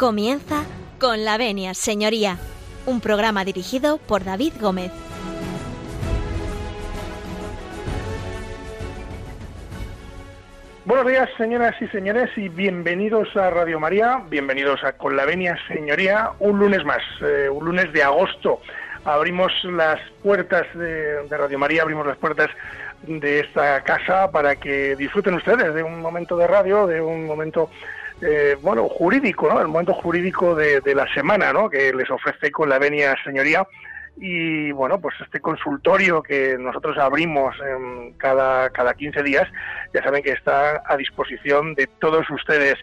Comienza con la venia, señoría, un programa dirigido por David Gómez. Buenos días, señoras y señores, y bienvenidos a Radio María, bienvenidos a Con la Venia Señoría, un lunes más, eh, un lunes de agosto. Abrimos las puertas de, de Radio María, abrimos las puertas de esta casa para que disfruten ustedes de un momento de radio, de un momento eh, bueno, jurídico, ¿no? El momento jurídico de, de, la semana, ¿no? Que les ofrece con la venia señoría. Y bueno, pues este consultorio que nosotros abrimos en cada, cada 15 días, ya saben que está a disposición de todos ustedes.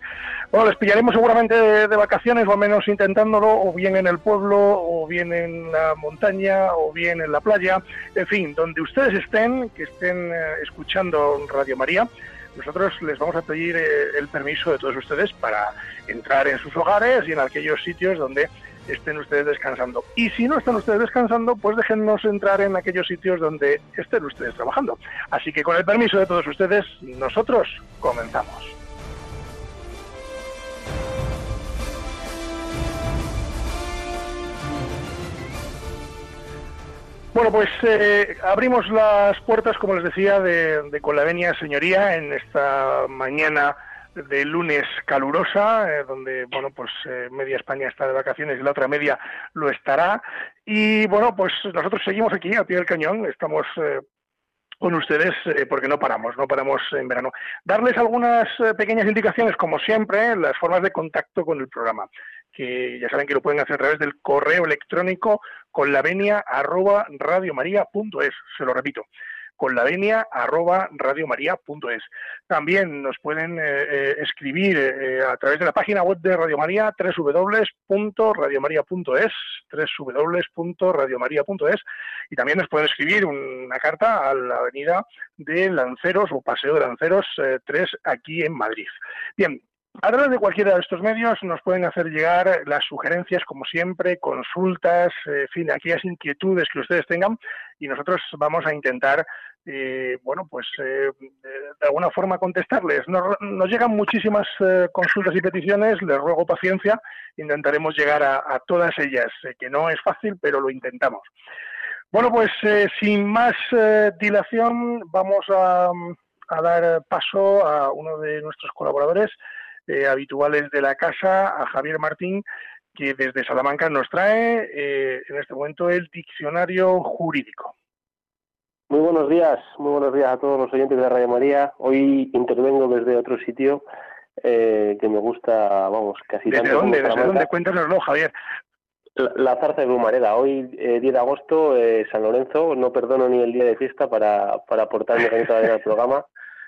Bueno, les pillaremos seguramente de, de vacaciones, o al menos intentándolo, o bien en el pueblo, o bien en la montaña, o bien en la playa, en fin, donde ustedes estén, que estén eh, escuchando Radio María, nosotros les vamos a pedir eh, el permiso de todos ustedes para entrar en sus hogares y en aquellos sitios donde estén ustedes descansando. Y si no están ustedes descansando, pues déjennos entrar en aquellos sitios donde estén ustedes trabajando. Así que con el permiso de todos ustedes, nosotros comenzamos. Bueno, pues eh, abrimos las puertas, como les decía, de, de Con la Venia Señoría en esta mañana de lunes calurosa, eh, donde, bueno, pues eh, media España está de vacaciones y la otra media lo estará. Y, bueno, pues nosotros seguimos aquí, a pie del cañón, estamos eh, con ustedes porque no paramos, no paramos en verano. Darles algunas pequeñas indicaciones, como siempre, las formas de contacto con el programa que ya saben que lo pueden hacer a través del correo electrónico con la venia arroba radiomaria.es. Se lo repito, con la venia arroba radiomaria.es. También nos pueden eh, eh, escribir eh, a través de la página web de Radio María, www.radiomaria.es, www.radiomaria.es, y también nos pueden escribir una carta a la avenida de Lanceros o Paseo de Lanceros 3 aquí en Madrid. Bien, a través de cualquiera de estos medios nos pueden hacer llegar las sugerencias, como siempre, consultas, eh, en fin, aquellas inquietudes que ustedes tengan y nosotros vamos a intentar, eh, bueno, pues eh, de alguna forma contestarles. Nos, llegan muchísimas eh, consultas y peticiones, les ruego paciencia, intentaremos llegar a, todas ellas, que no es fácil, pero lo intentamos. Bueno, pues sin más dilación vamos a dar paso a uno de nuestros colaboradores, eh, habituales de la casa, a Javier Martín, que desde Salamanca nos trae eh, en este momento el diccionario jurídico. Muy buenos días, muy buenos días a todos los oyentes de Radio María. Hoy intervengo desde otro sitio eh, que me gusta, vamos, casi ¿Desde tanto. dónde? ¿Desde dónde? Cuéntanoslo, Javier. La, la Zarza de Brumareda. Hoy, eh, 10 de agosto, eh, San Lorenzo. No perdono ni el día de fiesta para, para aportar mi granito de arena al programa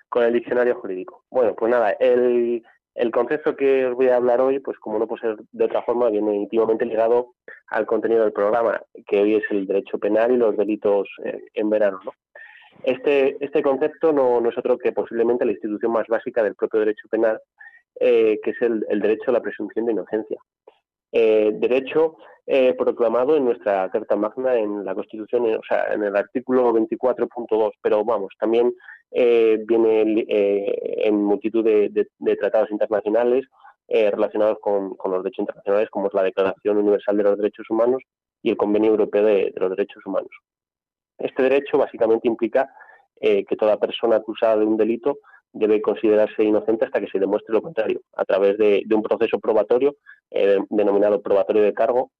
con el diccionario jurídico. Bueno, pues nada, el, el concepto que os voy a hablar hoy, pues como no puede ser de otra forma, viene íntimamente ligado al contenido del programa, que hoy es el derecho penal y los delitos en verano. ¿no? Este, este concepto no, no, es otro que posiblemente la institución más básica del propio derecho penal, eh, que es el, el, derecho a la presunción de inocencia. Eh, derecho eh, proclamado en nuestra Carta Magna, en la Constitución, o sea, en el artículo 24.2, pero vamos, también eh, viene eh, en multitud de, tratados internacionales relacionados con, los derechos internacionales, como es la Declaración Universal de los Derechos Humanos y el Convenio Europeo de, de los Derechos Humanos. Este derecho básicamente implica que toda persona acusada de un delito debe considerarse inocente hasta que se demuestre lo contrario, a través de, un proceso probatorio eh, denominado probatorio de cargo,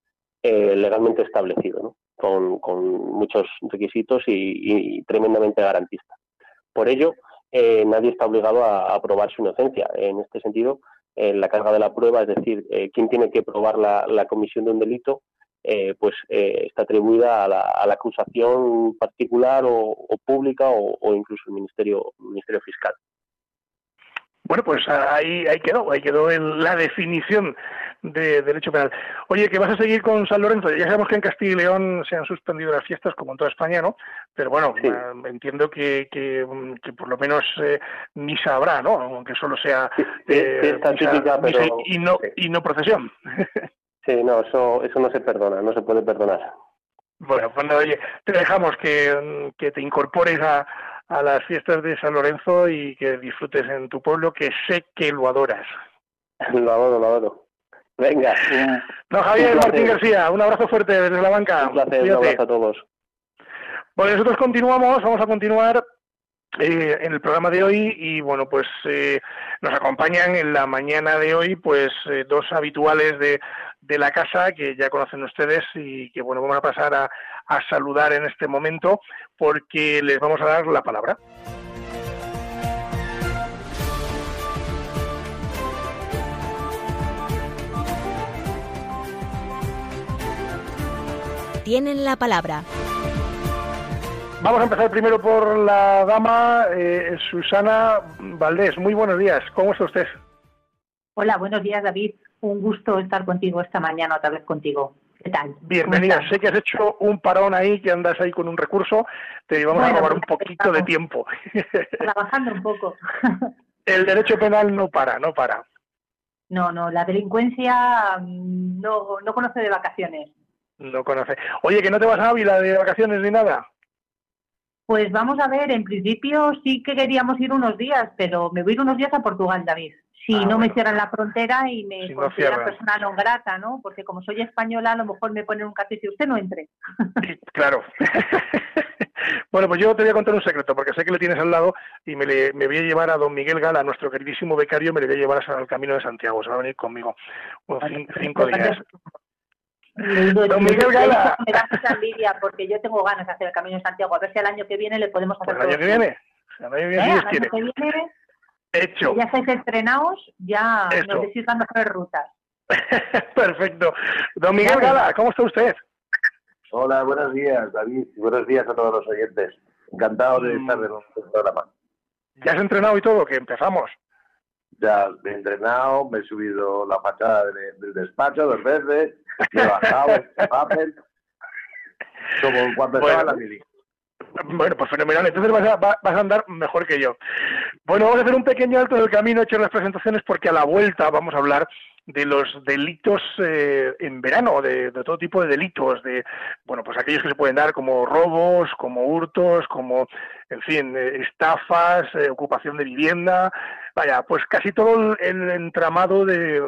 eh, legalmente establecido, con, muchos requisitos y, tremendamente garantista. Por ello, eh, nadie está obligado a, probar su inocencia. En este sentido, la carga de la prueba, es decir, quién tiene que probar la, comisión de un delito, pues está atribuida a la, acusación particular o, pública o, incluso el Ministerio Fiscal. Bueno, pues ahí, ahí quedó, ahí quedó en la definición de derecho penal. Oye, que vas a seguir con San Lorenzo. Ya sabemos que en Castilla y León se han suspendido las fiestas, como en toda España, ¿no? Pero bueno, sí. entiendo que, que, que, por lo menos eh, misa habrá, ¿no? Aunque solo sea eh, misa, típica, pero... misa y, no, sí. y no procesión. sí, no, eso, eso no se perdona, no se puede perdonar. Bueno, pues oye, te dejamos que, que te incorpores a, a las fiestas de San Lorenzo y que disfrutes en tu pueblo, que sé que lo adoras. Lo adoro, lo adoro. Venga. No, Javier Martín García, un abrazo fuerte desde la banca. Un placer, un abrazo a todos. Bueno, nosotros continuamos, vamos a continuar eh, en el programa de hoy y bueno pues eh, nos acompañan en la mañana de hoy pues eh, dos habituales de, de, la casa que ya conocen ustedes y que bueno vamos a pasar a, a saludar en este momento porque les vamos a dar la palabra. Tienen la palabra. Vamos a empezar primero por la dama eh, Susana Valdés. Muy buenos días. ¿Cómo está usted? Hola, buenos días, David. Un gusto estar contigo esta mañana otra vez contigo. ¿Qué tal? Bienvenida. Sé que has hecho un parón ahí, que andas ahí con un recurso. Te vamos a robar un poquito de tiempo. Trabajando un poco. El derecho penal no para, no para. No, no, la delincuencia mm, no, no conoce de vacaciones. No conoce. Oye, que no te vas a Ávila de vacaciones ni nada. Pues vamos a ver, en principio sí que queríamos ir unos días, pero me voy a ir unos días a Portugal, David. Si Ah, no me cierran la frontera y me Si consideran persona no grata, ¿no? Porque como soy española, a lo mejor me ponen un cartel y usted no entre. Claro. bueno, pues yo te voy a contar un secreto, porque sé que le tienes al lado y me, le- me voy a llevar a don Miguel Gala, nuestro queridísimo becario, me le voy a llevar al Camino de Santiago. Se va a venir conmigo unos cin- cinco días. Don Miguel Gala. Me da mucha envidia porque yo tengo ganas de hacer el Camino de Santiago. A ver si al año que viene le podemos Pues hacer el año que viene, el año que ¿Eh? si año quiere. que viene, Hecho. ya estáis entrenados, ya Eso. nos decís las mejores rutas. Perfecto. Don Miguel. Gala, ¿cómo está usted? Hola, buenos días, David. y Buenos días a todos los oyentes. Encantado de Mm. estar en un programa. ¿Ya has entrenado y todo? Que empezamos. Ya me he entrenado, me he subido la fachada de- del despacho dos veces, me he bajado el papel, como cuando Bueno. estaba la mili. Bueno, pues fenomenal. Entonces vas a, va- vas a andar mejor que yo. Bueno, vamos a hacer un pequeño alto del camino, hecho las presentaciones, porque a la vuelta vamos a hablar de los delitos eh, en verano, de, de todo tipo de delitos, de, bueno, pues aquellos que se pueden dar como robos, como hurtos, como, en fin, eh, estafas, eh, ocupación de vivienda, vaya, pues casi todo el, entramado de,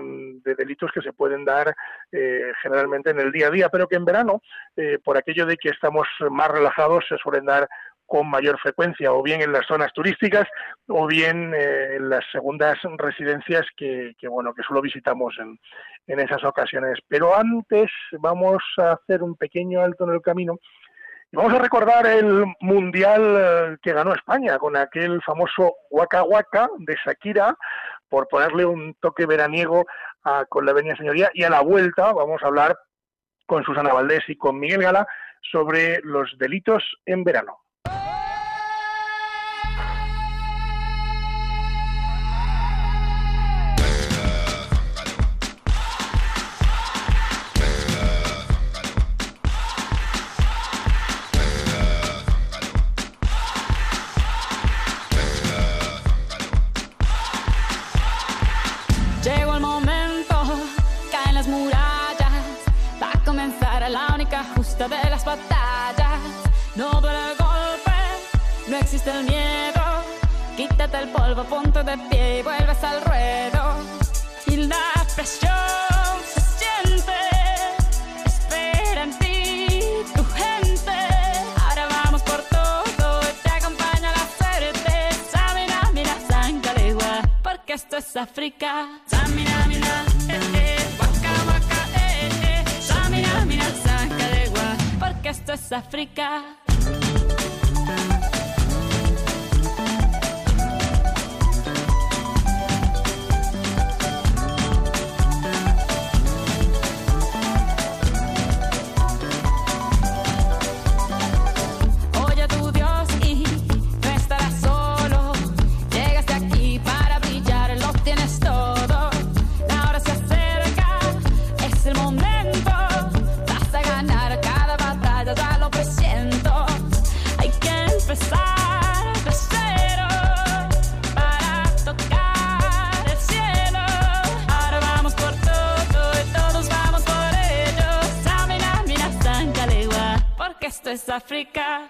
de delitos que se pueden dar eh, generalmente en el día a día, pero que en verano eh, por aquello de que estamos más relajados, se suelen dar con mayor frecuencia, o bien en las zonas turísticas, o bien eh, en las segundas residencias que, bueno que solo visitamos en, esas ocasiones. Pero antes vamos a hacer un pequeño alto en el camino vamos a recordar el mundial eh, que ganó España con aquel famoso Waka Waka de Shakira, por ponerle un toque veraniego a, con la Venia Señoría, y a la vuelta vamos a hablar con Susana Valdés y con Miguel Gala sobre los delitos en verano. Polvo, ponte de pie y vuelves al ruedo. Y la presión se siente, espera en ti tu gente. Ahora vamos por todo, te acompaña la suerte. Samina, mira, Sankalegua, porque esto es África. Samina, mira, eh, eh, waka, waka, eh, eh. Samina, mira, Sankalegua, porque esto es África. Es África.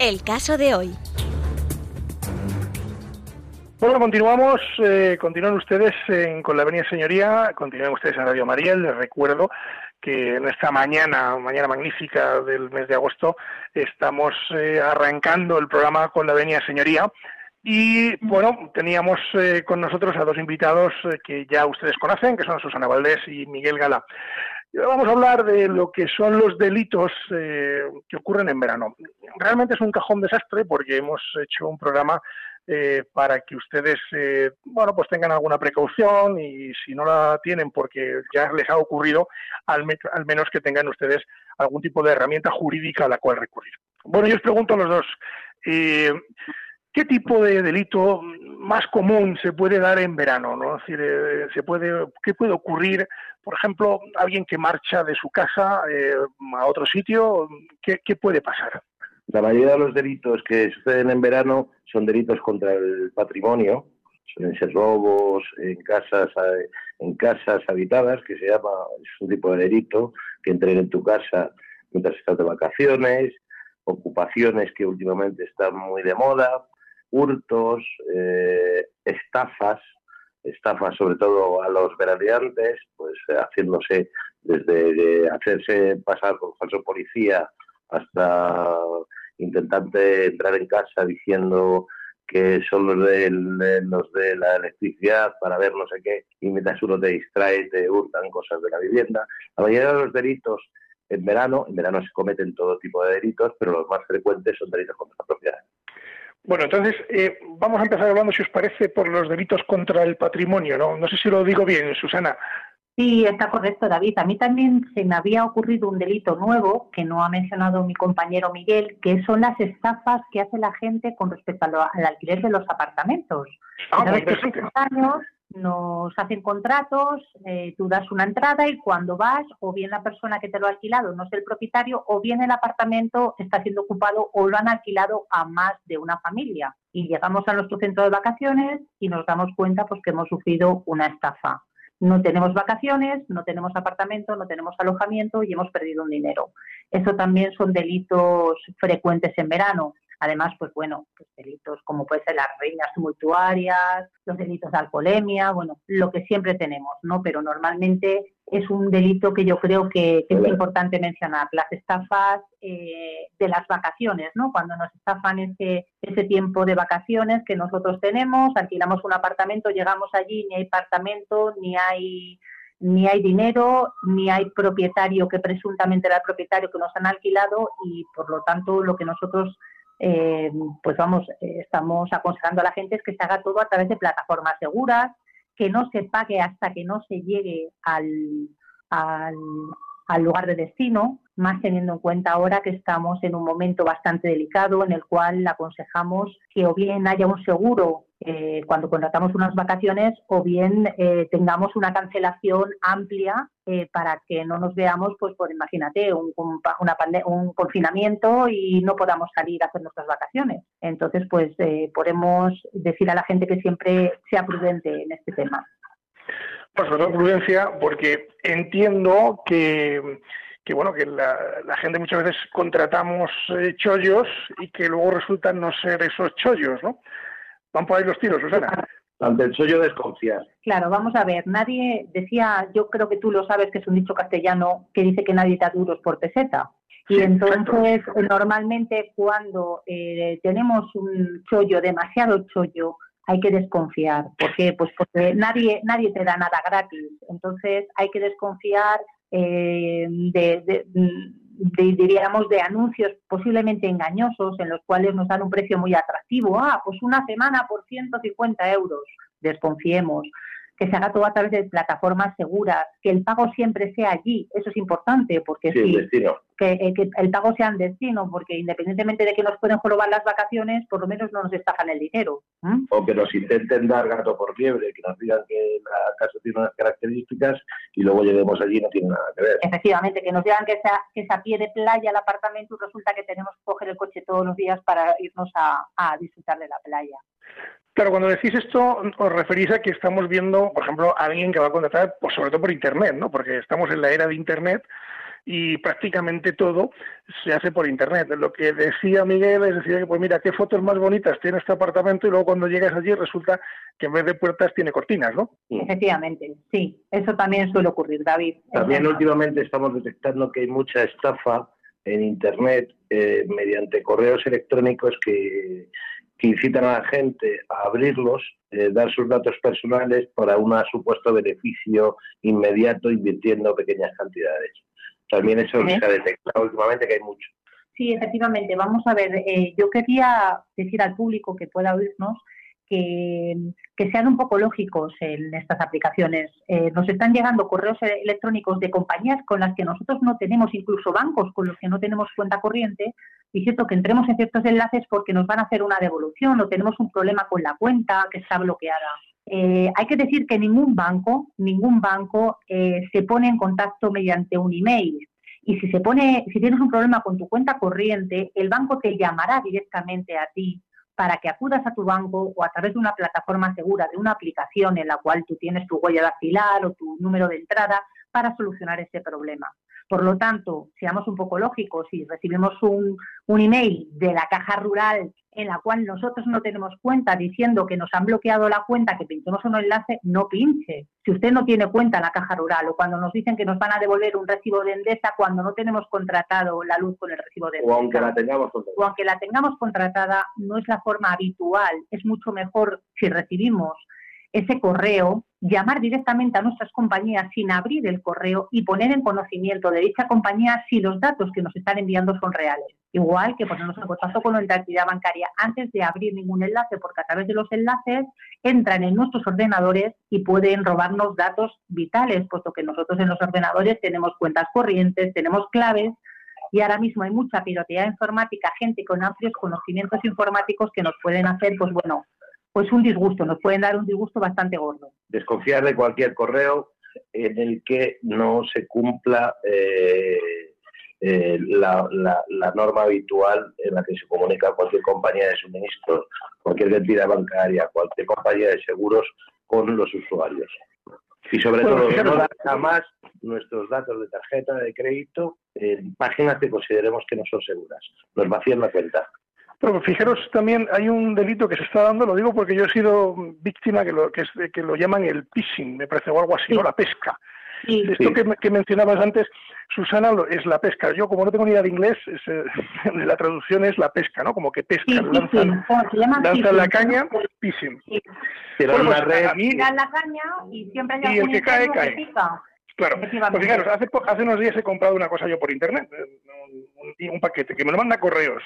El caso de hoy. Bueno, continuamos, eh, continúan ustedes en, con la Avenida Señoría, continúan ustedes en Radio María. Les recuerdo que en esta mañana, mañana magnífica del mes de agosto, estamos eh, arrancando el programa con la Avenida Señoría. Y bueno, teníamos eh, con nosotros a dos invitados que ya ustedes conocen, que son Susana Valdés y Miguel Gala. Vamos a hablar de lo que son los delitos eh, que ocurren en verano. Realmente es un cajón desastre porque hemos hecho un programa eh, para que ustedes, eh, bueno, pues tengan alguna precaución y si no la tienen porque ya les ha ocurrido, al, al menos que tengan ustedes algún tipo de herramienta jurídica a la cual recurrir. Bueno, yo os pregunto a los dos, eh, ¿qué tipo de delito más común se puede dar en verano? ¿no? Eh, se puede, ¿qué puede ocurrir? Por ejemplo, alguien que marcha de su casa eh, a otro sitio, ¿qué, qué puede pasar? La mayoría de los delitos que suceden en verano son delitos contra el patrimonio, suelen ser robos en casas, eh, en casas habitadas, que se llama, es un tipo de delito, que entren en tu casa mientras estás de vacaciones, ocupaciones que últimamente están muy de moda, hurtos, eh, estafas, estafas sobre todo a los veraneantes, pues eh, haciéndose desde hacerse pasar por falso policía hasta intentante entrar en casa diciendo que son los de, los de la electricidad para ver no sé qué, y mientras uno te distrae, te hurtan cosas de la vivienda. La mayoría de los delitos en verano, en verano se cometen todo tipo de delitos, pero los más frecuentes son delitos contra la propiedad. Bueno, entonces eh, vamos a empezar hablando, si os parece, por los delitos contra el patrimonio, ¿no? No sé si lo digo bien, Susana. Sí, está correcto, David. A mí también se me había ocurrido un delito nuevo que no ha mencionado mi compañero Miguel, que son las estafas que hace la gente con respecto a lo- al alquiler de los apartamentos. Ah, muy interesante. años nos hacen contratos, eh, tú das una entrada y cuando vas, o bien la persona que te lo ha alquilado no es el propietario, o bien el apartamento está siendo ocupado o lo han alquilado a más de una familia. Y llegamos a nuestro centro de vacaciones y nos damos cuenta pues que hemos sufrido una estafa. No tenemos vacaciones, no tenemos apartamento, no tenemos alojamiento y hemos perdido un dinero. Eso también son delitos frecuentes en verano. Además, pues bueno, pues delitos como puede ser las reinas tumultuarias, los delitos de alcoholemia, bueno, lo que siempre tenemos, ¿no? Pero normalmente es un delito que yo creo que, que es importante mencionar, las estafas eh, de las vacaciones, ¿no? Cuando nos estafan ese, ese tiempo de vacaciones que nosotros tenemos, alquilamos un apartamento, llegamos allí, ni hay apartamento, ni hay ni hay dinero, ni hay propietario que presuntamente era el propietario que nos han alquilado y por lo tanto lo que nosotros eh, pues vamos, eh, estamos aconsejando a la gente que se haga todo a través de plataformas seguras, que no se pague hasta que no se llegue al, al, al lugar de destino, más teniendo en cuenta ahora que estamos en un momento bastante delicado en el cual aconsejamos que o bien haya un seguro eh, cuando contratamos unas vacaciones o bien eh, tengamos una cancelación amplia eh, para que no nos veamos, pues por imagínate, un, un, una un confinamiento y no podamos salir a hacer nuestras vacaciones. Entonces, pues eh, podemos decir a la gente que siempre sea prudente en este tema. Pues sobre todo prudencia, porque entiendo que, que bueno, que la, la gente muchas veces contratamos eh, chollos y que luego resultan no ser esos chollos, ¿no? Van por ahí los tiros, Susana. Ante el sollo desconfiar. Claro, vamos a ver, nadie decía, yo creo que tú lo sabes que es un dicho castellano que dice que nadie da duros por peseta. Y Sí, entonces, normalmente cuando eh, tenemos un chollo, demasiado chollo, hay que desconfiar. ¿Por qué? Pues porque nadie, nadie te da nada gratis. Entonces, hay que desconfiar eh, de, de- de- diríamos, de anuncios posiblemente engañosos en los cuales nos dan un precio muy atractivo. Ah, pues una semana por 150 euros. Desconfiemos. Que se haga todo a través de plataformas seguras, que el pago siempre sea allí. Eso es importante porque Sí, destino. que, eh, que, el pago sea en destino, porque independientemente de que nos pueden jorobar las vacaciones, por lo menos no nos estafan el dinero. O que nos intenten dar gato por liebre, que nos digan que la casa tiene unas características y luego lleguemos allí y no tiene nada que ver. Efectivamente, que nos digan que esa, que esa pie de playa el apartamento y resulta que tenemos que coger el coche todos los días para irnos a, a disfrutar de la playa. Claro, cuando decís esto, os referís a que estamos viendo, por ejemplo, a alguien que va a contratar, pues sobre todo por Internet, ¿no? Porque estamos en la era de Internet y prácticamente todo se hace por internet. Lo que decía Miguel es decir, que pues mira, qué fotos más bonitas tiene este apartamento y luego cuando llegas allí resulta que en vez de puertas tiene cortinas, ¿no? Efectivamente, sí, eso también suele ocurrir, David. También últimamente estamos detectando que hay mucha estafa en internet eh, mediante correos electrónicos que que incitan a la gente a abrirlos, eh, dar sus datos personales para un supuesto beneficio inmediato invirtiendo pequeñas cantidades. También eso se ha detectado últimamente que hay mucho. Sí, efectivamente. Vamos a ver, eh, yo quería decir al público que pueda oírnos que, sean un poco lógicos en estas aplicaciones. Eh, nos están llegando correos electrónicos de compañías con las que nosotros no tenemos, incluso bancos con los que no tenemos cuenta corriente, diciendo que entremos en ciertos enlaces porque nos van a hacer una devolución o tenemos un problema con la cuenta que está bloqueada. Eh, hay que decir que ningún banco, ningún banco eh, se pone en contacto mediante un email. Y si se pone, si tienes un problema con tu cuenta corriente, el banco te llamará directamente a ti para que acudas a tu banco o a través de una plataforma segura, de una aplicación en la cual tú tienes tu huella dactilar o tu número de entrada para solucionar ese problema. Por lo tanto, seamos un poco lógicos, si recibimos un, un, email de la caja rural en la cual nosotros no tenemos cuenta diciendo que nos han bloqueado la cuenta, que pinchemos un enlace, no pinche. Si usted no tiene cuenta en la caja rural o cuando nos dicen que nos van a devolver un recibo de Endesa cuando no tenemos contratado la luz con el recibo de Endesa. O aunque la tengamos contratada. O aunque la tengamos contratada, no es la forma habitual. Es mucho mejor si recibimos ese correo, llamar directamente a nuestras compañías sin abrir el correo y poner en conocimiento de dicha compañía si los datos que nos están enviando son reales. Igual que ponernos en contacto con nuestra entidad bancaria antes de abrir ningún enlace, porque a través de los enlaces entran en nuestros ordenadores y pueden robarnos datos vitales, puesto que nosotros en los ordenadores tenemos cuentas corrientes, tenemos claves y ahora mismo hay mucha pirotería informática, gente con amplios conocimientos informáticos que nos pueden hacer, pues bueno, pues un disgusto, nos pueden dar un disgusto bastante gordo. Desconfiar de cualquier correo en el que no se cumpla eh, eh, la, la, norma habitual en la que se comunica cualquier compañía de suministros, cualquier entidad bancaria, cualquier compañía de seguros con los usuarios. Y sobre todo, no dar jamás nuestros datos de tarjeta de crédito en páginas que consideremos que no son seguras. Nos vacían la cuenta. Pero fijaros también hay un delito que se está dando, lo digo porque yo he sido víctima que lo, que, es, que lo llaman el phishing, me parece, o algo así, ¿no? La pesca. Esto Que, mencionabas antes, Susana, es la pesca. Yo, como no tengo ni idea de inglés, eh, la traducción es la pesca, ¿no? Como que pesca, lanzan, lanzan la caña, phishing. Bueno, pues, red. A mí, la caña y siempre hay y el que cae, cae. Claro, pues fijaros, hace, hace unos días he comprado una cosa yo por internet, eh, un, un paquete que me lo manda correos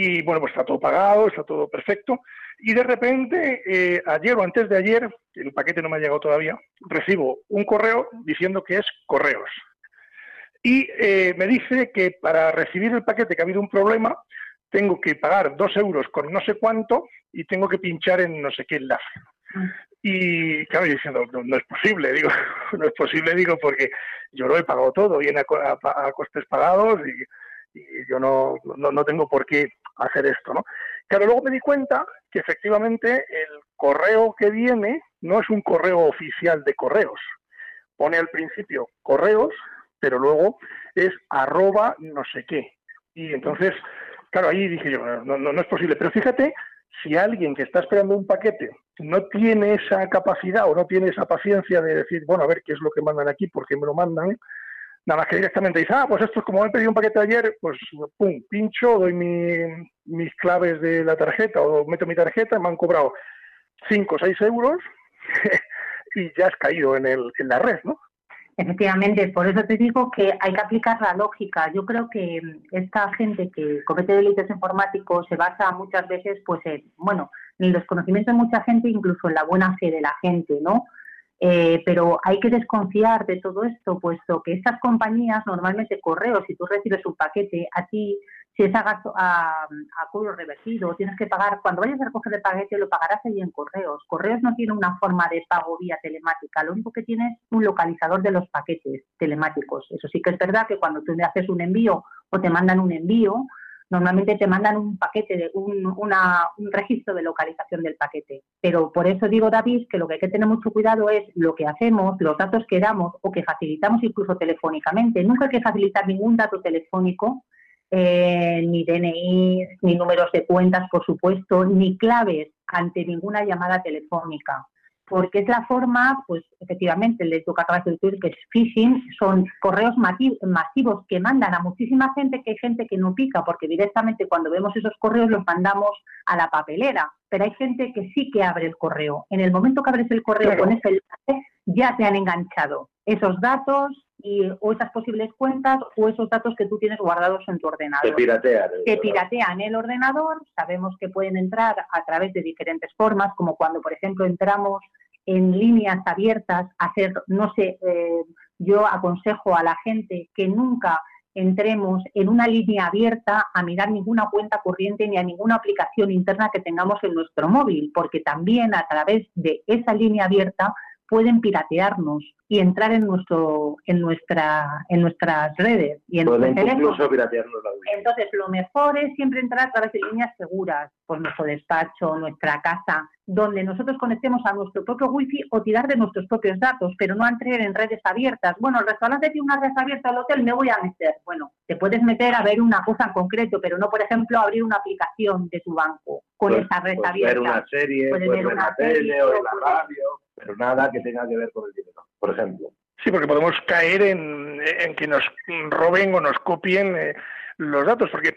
y bueno, pues está todo pagado, está todo perfecto. Y de repente, eh, ayer o antes de ayer, el paquete no me ha llegado todavía, recibo un correo diciendo que es correos. Y eh, me dice que para recibir el paquete que ha habido un problema, tengo que pagar dos euros con no sé cuánto y tengo que pinchar en no sé qué enlace. Y claro, yo diciendo, no, es posible, digo, no es posible, digo, porque yo lo he pagado todo, viene a, a costes pagados y y yo no, no, tengo por qué hacer esto, ¿no? Claro, luego me di cuenta que efectivamente el correo que viene no es un correo oficial de correos. Pone al principio correos, pero luego es arroba no sé qué. Y entonces, claro, ahí dije yo, no, no, no es posible. Pero fíjate, si alguien que está esperando un paquete no tiene esa capacidad o no tiene esa paciencia de decir, bueno, a ver qué es lo que mandan aquí, por qué me lo mandan, Nada más que directamente dice, ah, pues esto es como he pedido un paquete ayer, pues pum, pincho, doy mis claves de la tarjeta o meto mi tarjeta, me han cobrado 5 o 6 euros y ya has caído en, el, en la red, ¿no? Efectivamente, por eso te digo que hay que aplicar la lógica. Yo creo que esta gente que comete delitos informáticos se basa muchas veces, pues, en, bueno, en el desconocimiento de mucha gente, incluso en la buena fe de la gente, ¿no? Eh, pero hay que desconfiar de todo esto, puesto que estas compañías, normalmente correos, si tú recibes un paquete, a ti, si es a, gasto, a, revertido, tienes que pagar, cuando vayas a recoger el paquete lo pagarás ahí en correos. Correos no tiene una forma de pago vía telemática, lo único que tiene es un localizador de los paquetes telemáticos. Eso sí que es verdad que cuando tú le haces un envío o te mandan un envío, normalmente te mandan un paquete, de un, un registro de localización del paquete. Pero por eso digo, David, que lo que hay que tener mucho cuidado es lo que hacemos, los datos que damos o que facilitamos incluso telefónicamente. Nunca hay que facilitar ningún dato telefónico, eh, ni DNI, ni números de cuentas, por supuesto, ni claves ante ninguna llamada telefónica porque es la forma, pues efectivamente, el tu acabas de decir que es phishing, son correos masivos que mandan a muchísima gente, que hay gente que no pica, porque directamente cuando vemos esos correos los mandamos a la papelera, pero hay gente que sí que abre el correo. En el momento que abres el correo con ese enlace, ya te han enganchado esos datos y, o esas posibles cuentas o esos datos que tú tienes guardados en tu ordenador. Te piratean. Te piratean el ordenador, sabemos que pueden entrar a través de diferentes formas, como cuando, por ejemplo, entramos en líneas abiertas, hacer, no sé, eh, yo aconsejo a la gente que nunca entremos en una línea abierta a mirar ninguna cuenta corriente ni a ninguna aplicación interna que tengamos en nuestro móvil, porque también a través de esa línea abierta pueden piratearnos y entrar en nuestro en nuestra en nuestras redes y en pueden incluso piratearnos la vida. Entonces, lo mejor es siempre entrar a través de líneas seguras, pues nuestro despacho, nuestra casa, donde nosotros conectemos a nuestro propio wifi o tirar de nuestros propios datos, pero no entrar en redes abiertas. Bueno, el restaurante tiene una red abierta al hotel, me voy a meter. Bueno, te puedes meter a ver una cosa en concreto, pero no, por ejemplo, abrir una aplicación de tu banco con Pues- esa red puedes abierta. ver una serie, Puedes puedes ver una tele serie, o en la radio, pero nada que tenga que ver con el dinero, por ejemplo. Sí, porque podemos caer en, en que nos roben o nos copien eh, los datos, porque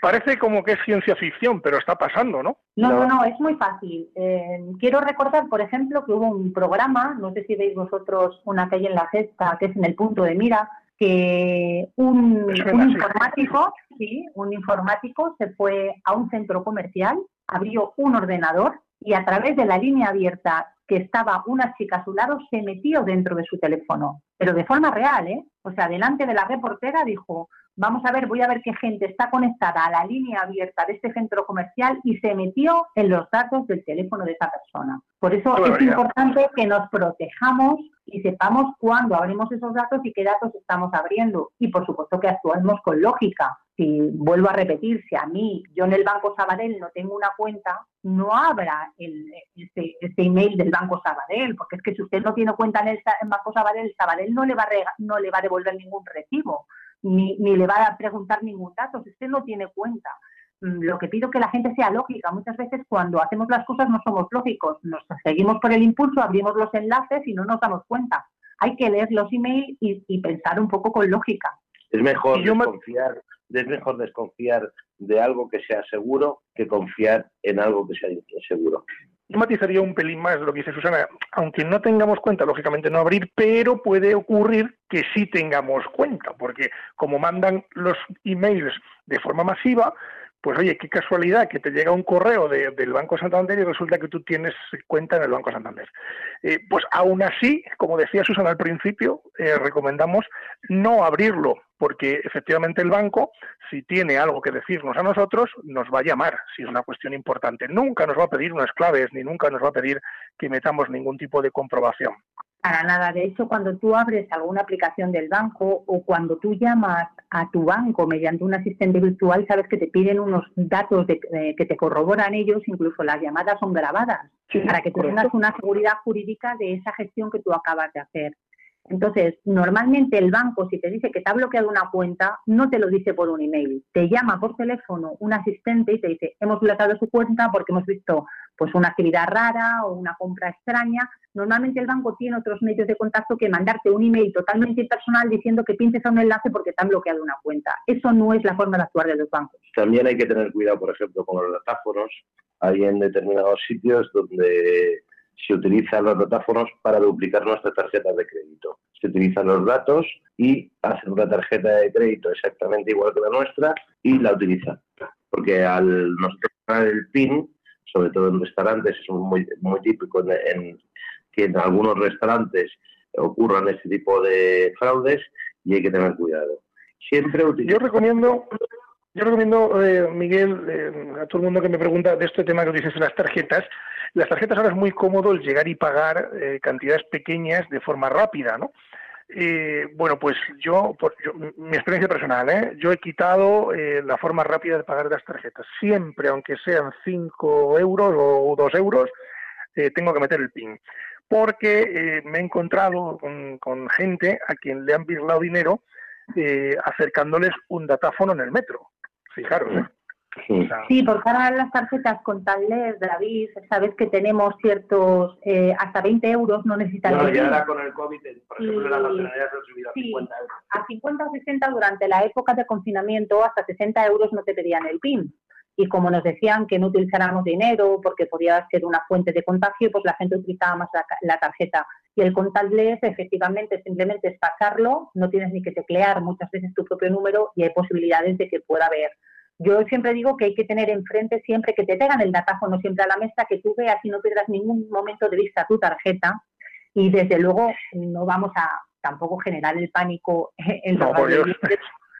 parece como que es ciencia ficción, pero está pasando, ¿no? No, No. no, es muy fácil. Eh, quiero recordar, por ejemplo, que hubo un programa, no sé si veis vosotros una calle en la cesta, que es en el punto de mira, que un, un informático, sí, un informático se fue a un centro comercial, abrió un ordenador y a través de la línea abierta que estaba una chica a su lado, se metió dentro de su teléfono, pero de forma real, ¿eh? O sea, delante de la reportera dijo, vamos a ver, voy a ver qué gente está conectada a la línea abierta de este centro comercial y se metió en los datos del teléfono de esa persona. Por eso es importante que nos protejamos y sepamos cuándo abrimos esos datos y qué datos estamos abriendo. Y por supuesto que actuemos con lógica. Si vuelvo a repetir, si a mí, yo en el Banco Sabadell no tengo una cuenta, no abra el, email del Banco Sabadell, porque es que si usted no tiene cuenta en el en Banco Sabadell, Sabadell no le va a, rega- no le va a devolver ningún recibo, ni, ni le va a preguntar ningún dato, si usted no tiene cuenta. Mm, Lo que pido que la gente sea lógica. Muchas veces cuando hacemos las cosas no somos lógicos, nos seguimos por el impulso, abrimos los enlaces y no nos damos cuenta. Hay que leer los emails y, y pensar un poco con lógica. Es mejor me- desconfiar, es mejor desconfiar de algo que sea seguro que confiar en algo que sea inseguro. Yo matizaría un pelín más lo que dice Susana. Aunque no tengamos cuenta, lógicamente no abrir, pero puede ocurrir que sí tengamos cuenta, porque como mandan los emails de forma masiva, pues oye, qué casualidad que te llega un correo de- del Banco Santander y resulta que tú tienes cuenta en el Banco Santander. Eh, pues aún así, como decía Susana al principio, eh, recomendamos no abrirlo, porque efectivamente el banco, si tiene algo que decirnos a nosotros, nos va a llamar, si es una cuestión importante. Nunca nos va a pedir unas claves, ni nunca nos va a pedir que metamos ningún tipo de comprobación. Para nada. De hecho, cuando tú abres alguna aplicación del banco o cuando tú llamas a tu banco mediante un asistente virtual, sabes que te piden unos datos de- eh, que te corroboran ellos, incluso las llamadas son grabadas, para que tú correcto. tengas una seguridad jurídica de esa gestión que tú acabas de hacer. Entonces, normalmente el banco, si te dice que te ha bloqueado una cuenta, no te lo dice por un email. Te llama por teléfono un asistente y te dice, hemos bloqueado su cuenta porque hemos visto pues una actividad rara o una compra extraña. Normalmente el banco tiene otros medios de contacto que mandarte un email totalmente impersonal diciendo que pinches a un enlace porque te han bloqueado una cuenta. Eso no es la forma de actuar de los bancos. También hay que tener cuidado, por ejemplo, con los datáfonos. Hay en determinados sitios donde se utilizan los datáfonos para duplicar nuestras tarjetas de crédito. Se utilizan los datos y hacen una tarjeta de crédito exactamente igual que la nuestra y la utilizan. Porque al nosotros poner el PIN, sobre todo en restaurantes, es muy, muy típico en, en que en algunos restaurantes ocurran este tipo de fraudes y hay que tener cuidado. Siempre Yo recomiendo, yo recomiendo, eh, Miguel, eh, a todo el mundo que me pregunta de este tema que dices de las tarjetas, las tarjetas ahora es muy cómodo el llegar y pagar eh, cantidades pequeñas de forma rápida, ¿no? bueno, pues yo, por, mi experiencia personal, ¿eh? yo he quitado la forma rápida de pagar las tarjetas. Siempre, aunque sean 5 euros o 2 euros, tengo que meter el PIN porque me he encontrado con, gente a quien le han birlado dinero eh, acercándoles un datáfono en el metro. Fijaros. ¿eh? Sí, porque ahora las tarjetas con contables, David, sabes que tenemos ciertos, eh, hasta 20 euros no necesitan. No, y ahora con el COVID, por ejemplo, las nacionalidades han subido a 50 euros. A 50 o 60 durante la época de confinamiento, hasta 60 euros no te pedían el PIN y como nos decían que no utilizáramos dinero porque podía ser una fuente de contagio, pues la gente utilizaba más la, tarjeta. Y el contactless efectivamente simplemente es pasarlo, no tienes ni que teclear muchas veces tu propio número y hay posibilidades de que pueda haber. Yo siempre digo que hay que tener enfrente siempre que te tengan el datáfono siempre a la mesa, que tú veas y no pierdas ningún momento de vista tu tarjeta y desde luego no vamos a tampoco generar el pánico en los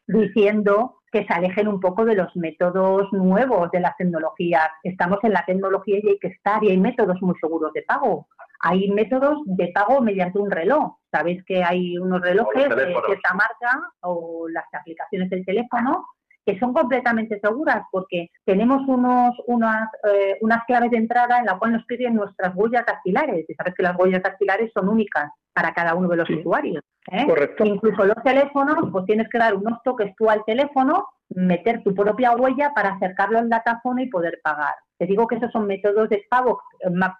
diciendo que se alejen un poco de los métodos nuevos de las tecnologías. Estamos en la tecnología y hay que estar y hay métodos muy seguros de pago. Hay métodos de pago mediante un reloj. Sabéis que hay unos relojes de cierta marca o las aplicaciones del teléfono que son completamente seguras porque tenemos unos, unas, eh, unas claves de entrada en la cual nos piden nuestras huellas dactilares. Y sabes que las huellas dactilares son únicas para cada uno de los usuarios. ¿eh? Incluso los teléfonos, pues tienes que dar unos toques tú al teléfono, meter tu propia huella para acercarlo al datáfono y poder pagar. Te digo que esos son métodos de pago,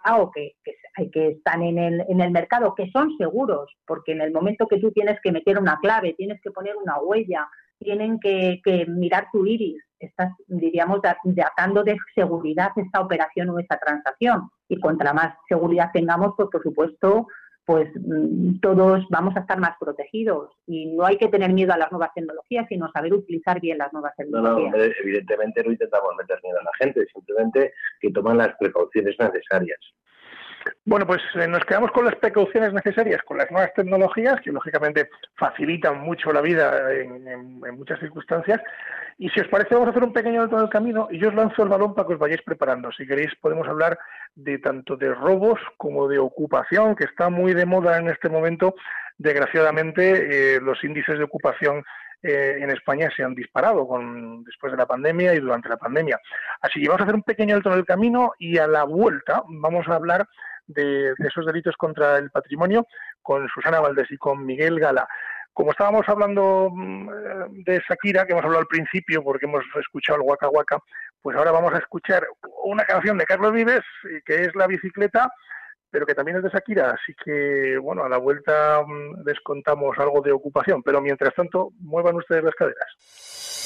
pago que, que, que están en el, en el mercado, que son seguros, porque en el momento que tú tienes que meter una clave, tienes que poner una huella, tienen que, mirar tu iris. Estás, diríamos, atando de seguridad esta operación o esta transacción. Y contra más seguridad tengamos, pues por supuesto, pues mm, todos vamos a estar más protegidos. Y no hay que tener miedo a las nuevas tecnologías, sino saber utilizar bien las nuevas tecnologías. No, no, evidentemente no intentamos meter miedo a la gente, simplemente que toman las precauciones necesarias. Bueno, pues eh, nos quedamos con las precauciones necesarias, con las nuevas tecnologías, que lógicamente facilitan mucho la vida en, muchas circunstancias. Y si os parece, vamos a hacer un pequeño alto del camino y yo os lanzo el balón para que os vayáis preparando. Si queréis, podemos hablar de tanto de robos como de ocupación, que está muy de moda en este momento. Desgraciadamente, eh, los índices de ocupación eh, en España se han disparado con, después de la pandemia y durante la pandemia. Así que vamos a hacer un pequeño alto en el camino y a la vuelta vamos a hablar de, esos delitos contra el patrimonio con Susana Valdés y con Miguel Gala. Como estábamos hablando mm, de Shakira, que hemos hablado al principio porque hemos escuchado el Waka Waka, pues ahora vamos a escuchar una canción de Carlos Vives, que es La bicicleta, pero que también es de Shakira, así que, bueno, a la vuelta mm, les contamos algo de ocupación, pero mientras tanto, muevan ustedes las caderas.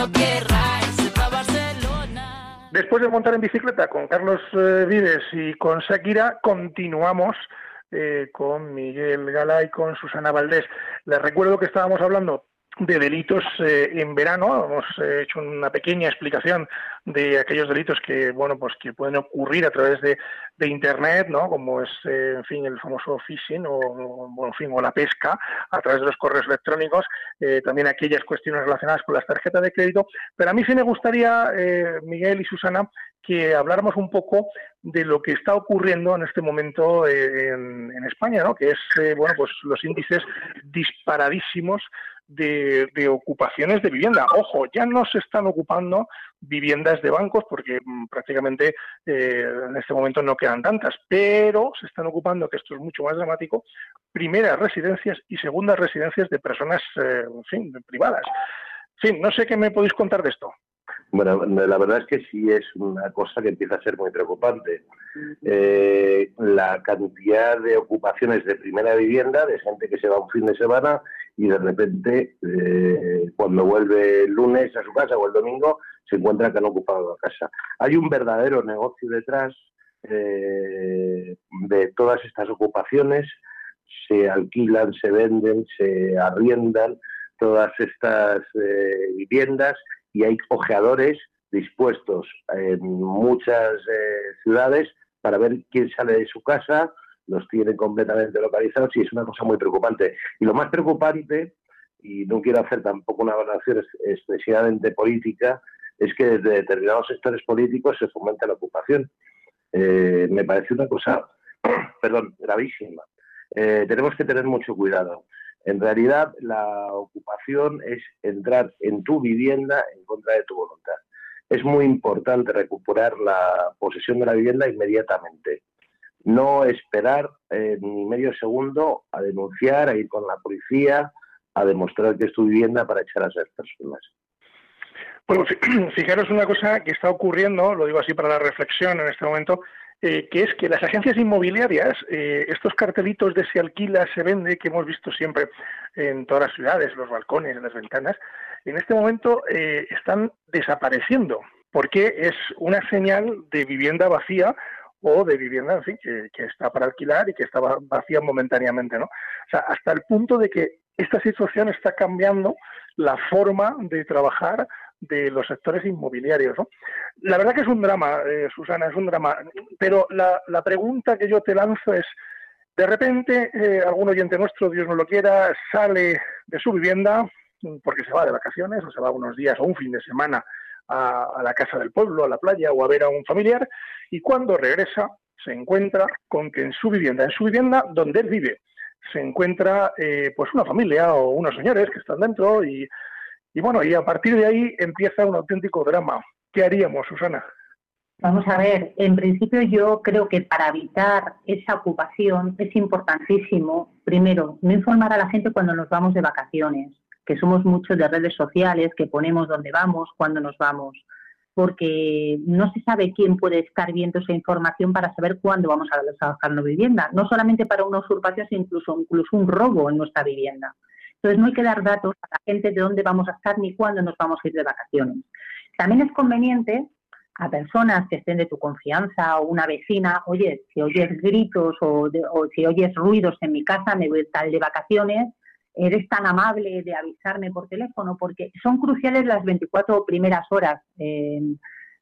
No Barcelona. Después de montar en bicicleta con Carlos eh, Vives y con Shakira, continuamos eh, con Miguel Gala y con Susana Valdés. Les recuerdo que estábamos hablando de delitos eh, en verano. Hemos eh, hecho una pequeña explicación de aquellos delitos que, bueno, pues que pueden ocurrir a través de, de Internet, ¿no? Como es, eh, en fin, el famoso phishing o, o, en fin, o la pesca a través de los correos electrónicos. también aquellas cuestiones relacionadas con las tarjetas de crédito. Pero a mí sí me gustaría, Miguel y Susana, que habláramos un poco de lo que está ocurriendo en este momento eh, en, España, ¿no? Que es, eh, bueno, pues los índices disparadísimos de, ocupaciones de vivienda. Ojo, ya no se están ocupando viviendas de bancos porque mmm, prácticamente eh, en este momento no quedan tantas, pero se están ocupando, que esto es mucho más dramático, primeras residencias y segundas residencias de personas, en fin, privadas. En fin, no sé qué me podéis contar de esto. Bueno, la verdad es que sí es una cosa que empieza a ser muy preocupante. Eh, la cantidad de ocupaciones de primera vivienda, de gente que se va un fin de semana y de repente, eh, cuando vuelve el lunes a su casa o el domingo, se encuentra que han ocupado la casa. Hay un verdadero negocio detrás eh, de todas estas ocupaciones. Se alquilan, se venden, se arriendan todas estas eh, viviendas y hay ojeadores dispuestos en muchas eh, ciudades para ver quién sale de su casa, los tienen completamente localizados y es una cosa muy preocupante. Y lo más preocupante, y no quiero hacer tampoco una valoración excesivamente política, es que desde determinados sectores políticos se fomenta la ocupación. Eh, me parece una cosa, perdón, gravísima. Eh, tenemos que tener mucho cuidado. En realidad, la ocupación es entrar en tu vivienda en contra de tu voluntad. Es muy importante recuperar la posesión de la vivienda inmediatamente. No esperar eh, ni medio segundo a denunciar, a ir con la policía, a demostrar que es tu vivienda para echar a esas personas. Bueno, fijaros una cosa que está ocurriendo, lo digo así para la reflexión en este momento, eh, que es que las agencias inmobiliarias, eh, estos cartelitos de se alquila, se vende, que hemos visto siempre en todas las ciudades, los balcones, las ventanas, en este momento eh, están desapareciendo, porque es una señal de vivienda vacía o de vivienda, en fin, que, que, está para alquilar y que está vacía momentáneamente, ¿no? O sea, hasta el punto de que esta situación está cambiando la forma de trabajar de los sectores inmobiliarios. ¿no? La verdad que es un drama, eh, Susana, es un drama. Pero la, la, pregunta que yo te lanzo es, de repente, eh, algún oyente nuestro, Dios no lo quiera, sale de su vivienda, porque se va de vacaciones o se va unos días o un fin de semana a, a la casa del pueblo, a la playa o a ver a un familiar y cuando regresa se encuentra con que en su vivienda, en su vivienda donde él vive, se encuentra eh, pues una familia o unos señores que están dentro y, y bueno, y a partir de ahí empieza un auténtico drama. ¿Qué haríamos, Susana? Vamos a ver, en principio yo creo que para evitar esa ocupación es importantísimo, primero, no informar a la gente cuando nos vamos de vacaciones, que somos muchos de redes sociales, que ponemos dónde vamos, cuándo nos vamos, porque no se sabe quién puede estar viendo esa información para saber cuándo vamos a trabajar en vivienda, no solamente para una usurpación, sino incluso, incluso un robo en nuestra vivienda. Entonces no hay que dar datos a la gente de dónde vamos a estar ni cuándo nos vamos a ir de vacaciones. También es conveniente a personas que estén de tu confianza o una vecina, oye, si oyes gritos o, de- o si oyes ruidos en mi casa, me voy tal de vacaciones, eres tan amable de avisarme por teléfono, porque son cruciales las 24 primeras horas, eh,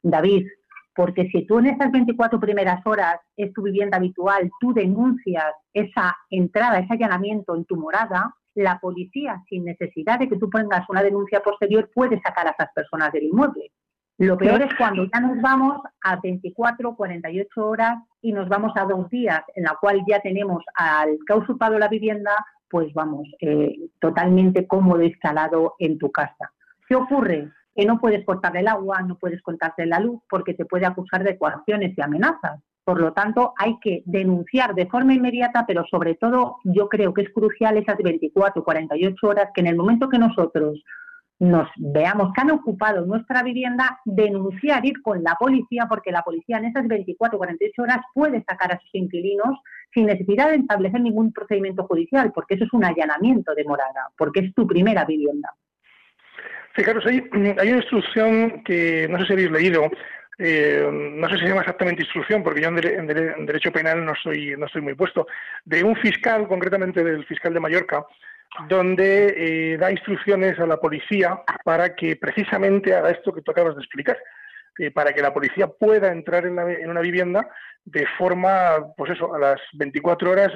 David, porque si tú en esas 24 primeras horas es tu vivienda habitual, tú denuncias esa entrada, ese allanamiento en tu morada, la policía, sin necesidad de que tú pongas una denuncia posterior, puede sacar a esas personas del inmueble. Lo peor es cuando ya nos vamos a 24, 48 horas y nos vamos a dos días, en la cual ya tenemos al que ha usurpado la vivienda, pues vamos, eh, totalmente cómodo instalado en tu casa. ¿Qué ocurre? Que no puedes cortarle el agua, no puedes cortarle la luz, porque te puede acusar de coacciones y amenazas. Por lo tanto, hay que denunciar de forma inmediata, pero sobre todo yo creo que es crucial esas 24, 48 horas que en el momento que nosotros nos veamos que han ocupado nuestra vivienda, denunciar, ir con la policía, porque la policía en esas 24 o 48 horas puede sacar a sus inquilinos sin necesidad de establecer ningún procedimiento judicial, porque eso es un allanamiento de morada, porque es tu primera vivienda. Fijaros, hay, hay una instrucción que no sé si habéis leído, eh, no sé si se llama exactamente instrucción, porque yo en, dere- en dere- en derecho penal no soy, no estoy muy puesto, de un fiscal, concretamente del fiscal de Mallorca, donde eh, da instrucciones a la policía para que precisamente haga esto que tú acabas de explicar, eh, para que la policía pueda entrar en, la- en una vivienda de forma, pues eso, a las 24 horas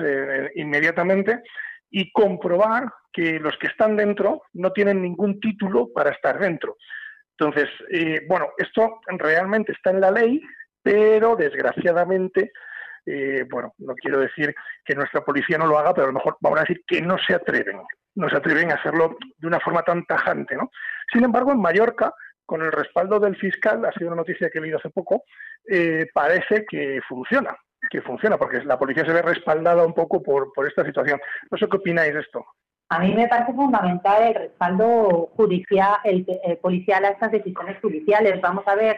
inmediatamente y comprobar que los que están dentro no tienen ningún título para estar dentro. Entonces, eh, bueno, esto realmente está en la ley, pero desgraciadamente, eh, bueno, no quiero decir que nuestra policía no lo haga, pero a lo mejor vamos a decir que no se atreven, no se atreven a hacerlo de una forma tan tajante, ¿no? Sin embargo, en Mallorca, con el respaldo del fiscal, ha sido una noticia que he leído hace poco, eh, parece que funciona, que funciona, porque la policía se ve respaldada un poco por, por esta situación. No sé qué opináis de esto. A mí me parece fundamental el respaldo judicial, el, policial a estas decisiones judiciales. Vamos a ver,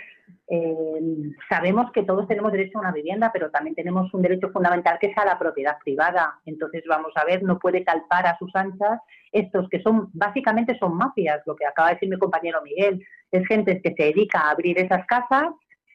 eh, sabemos que todos tenemos derecho a una vivienda, pero también tenemos un derecho fundamental que es a la propiedad privada. Entonces, vamos a ver, no puede calpar a sus anchas estos que son, básicamente son mafias, lo que acaba de decir mi compañero Miguel. Es gente que se dedica a abrir esas casas,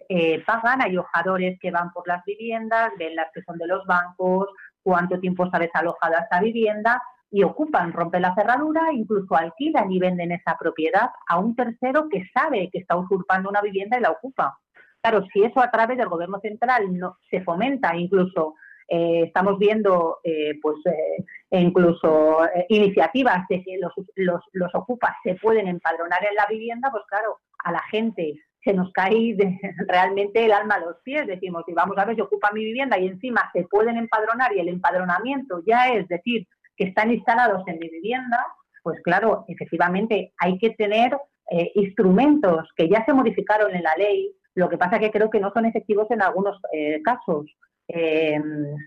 eh, pagan, hay hojadores que van por las viviendas, ven las que son de los bancos, cuánto tiempo está desalojada esta vivienda y ocupan, rompen la cerradura, incluso alquilan y venden esa propiedad a un tercero que sabe que está usurpando una vivienda y la ocupa. Claro, si eso a través del gobierno central no se fomenta, incluso eh, estamos viendo eh, pues eh, incluso eh, iniciativas de que los, los, los ocupas se pueden empadronar en la vivienda, pues claro, a la gente se nos cae realmente el alma a los pies. Decimos, y vamos a ver, se ocupa mi vivienda y encima se pueden empadronar y el empadronamiento ya es decir que están instalados en mi vivienda, pues claro, efectivamente hay que tener eh, instrumentos que ya se modificaron en la ley, lo que pasa que creo que no son efectivos en algunos eh, casos. Eh,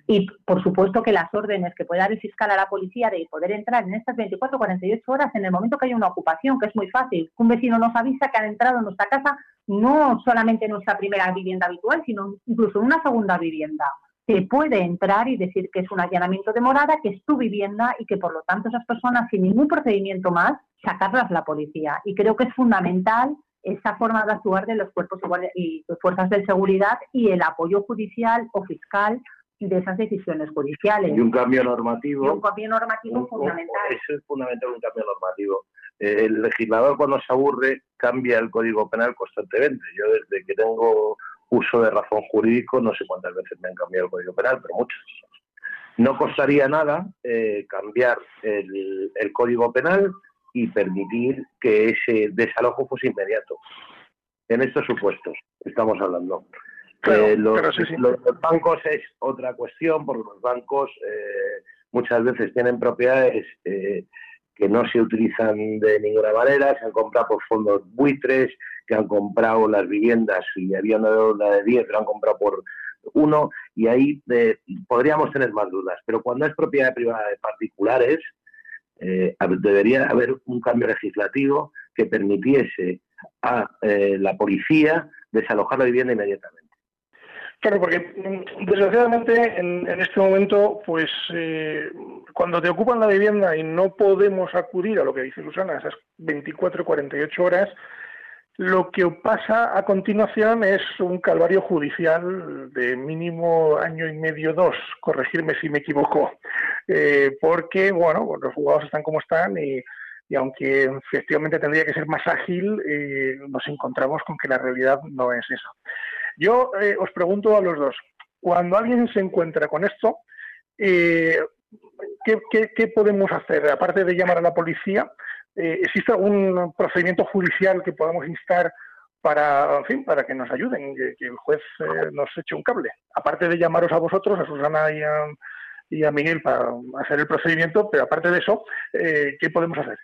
y por supuesto que las órdenes que puede dar el fiscal a la policía de poder entrar en estas 24 o 48 horas en el momento que hay una ocupación, que es muy fácil, un vecino nos avisa que han entrado en nuestra casa, no solamente en nuestra primera vivienda habitual, sino incluso en una segunda vivienda. Se puede entrar y decir que es un allanamiento de morada, que es tu vivienda y que por lo tanto esas personas sin ningún procedimiento más sacarlas la policía. Y creo que es fundamental esa forma de actuar de los cuerpos y y fuerzas de seguridad y el apoyo judicial o fiscal de esas decisiones judiciales. Y un cambio Y normativo. un cambio normativo un- un- fundamental. eso es fundamental, un cambio normativo. Eh, el legislador cuando se aburre cambia el Código Penal constantemente. Yo desde que tengo uso de razón jurídico, no sé cuántas veces me han cambiado el Código Penal, pero muchas. No costaría nada eh, cambiar el, el Código Penal y permitir que ese desalojo fuese inmediato. En estos supuestos estamos hablando. Claro, Eh, los, claro, sí, sí. los- los bancos es otra cuestión, porque los bancos eh, muchas veces tienen propiedades que no se utilizan de ninguna manera, se han comprado por fondos buitres, que han comprado las viviendas y había una deuda de 10, lo han comprado por uno, y ahí eh, podríamos tener más dudas. Pero cuando es propiedad privada de particulares, eh, debería haber un cambio legislativo que permitiese a eh, la policía desalojar la vivienda inmediatamente. Claro, porque mm, desgraciadamente en, este momento, pues eh, cuando te ocupan la vivienda y no podemos acudir a lo que dice Susana, esas 24 48 horas, lo que pasa a continuación es un calvario judicial de mínimo año y medio, dos, corregirme si me equivoco, Eh, porque, bueno, los juzgados están como están y, y aunque efectivamente tendría que ser más ágil, eh, nos encontramos con que la realidad no es esa. Yo eh, os pregunto a los dos, cuando alguien se encuentra con esto, eh, ¿qué, podemos hacer? Aparte de llamar a la policía, eh, ¿existe algún procedimiento judicial que podamos instar para, en fin, para que nos ayuden, que, que el juez eh, nos eche un cable? Aparte de llamaros a vosotros, a Susana y a, y a Miguel para hacer el procedimiento, pero aparte de eso, ¿qué podemos hacer?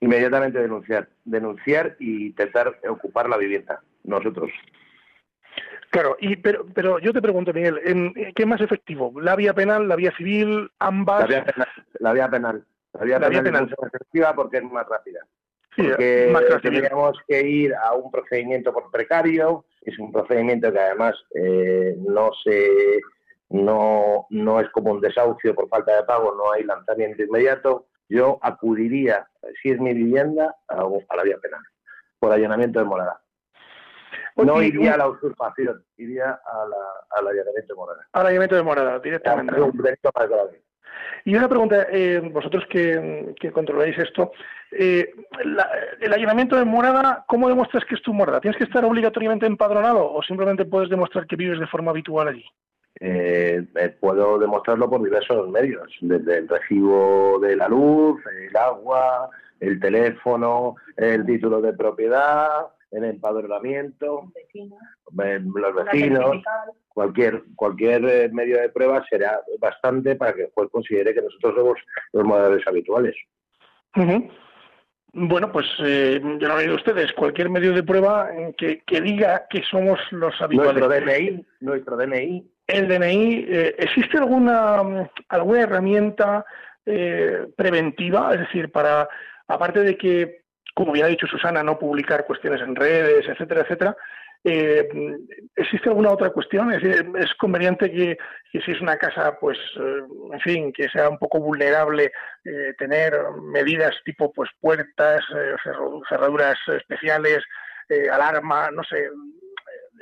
Inmediatamente denunciar, denunciar y intentar ocupar la vivienda, nosotros. Claro, y pero, pero yo te pregunto, Miguel, ¿en, en ¿qué es más efectivo? ¿La vía penal, la vía civil, ambas? La vía penal. La vía penal, la vía La penal penal. es mucho más efectiva porque es más rápida. Sí, porque más tendríamos que ir a un procedimiento por precario, es un procedimiento que además eh, no se no, no es como un desahucio por falta de pago, no hay lanzamiento inmediato. Yo acudiría, si es mi vivienda, a, a la vía penal, por allanamiento de morada. No iría a la usurpación, iría a la, al allanamiento de morada. al allanamiento de morada, directamente. Un delito más grave. Y una pregunta, eh, vosotros que, que controláis esto, eh, la- el allanamiento de morada, ¿cómo demuestras que es tu morada? ¿Tienes que estar obligatoriamente empadronado o simplemente puedes demostrar que vives de forma habitual allí? Eh, eh, puedo demostrarlo por diversos medios, desde el recibo de la luz, el agua, el teléfono, el título de propiedad, el empadronamiento, eh, los vecinos, cualquier cualquier eh, medio de prueba será bastante para que el juez considere que nosotros somos los moradores habituales. Bueno, pues eh, ya lo han oído ustedes, cualquier medio de prueba que, que diga que somos los habituales. Nuestro DNI, nuestro DNI, el DNI, eh, ¿existe alguna, mm, alguna herramienta eh, preventiva? Es decir, para, aparte de que, como bien ha dicho Susana, no publicar cuestiones en redes, etcétera, etcétera, eh, ¿existe alguna otra cuestión? Es decir, ¿es conveniente que, si es una casa, pues, eh, en fin, que sea un poco vulnerable, eh, tener medidas tipo, pues, puertas, eh, cerraduras especiales, alarma, no sé,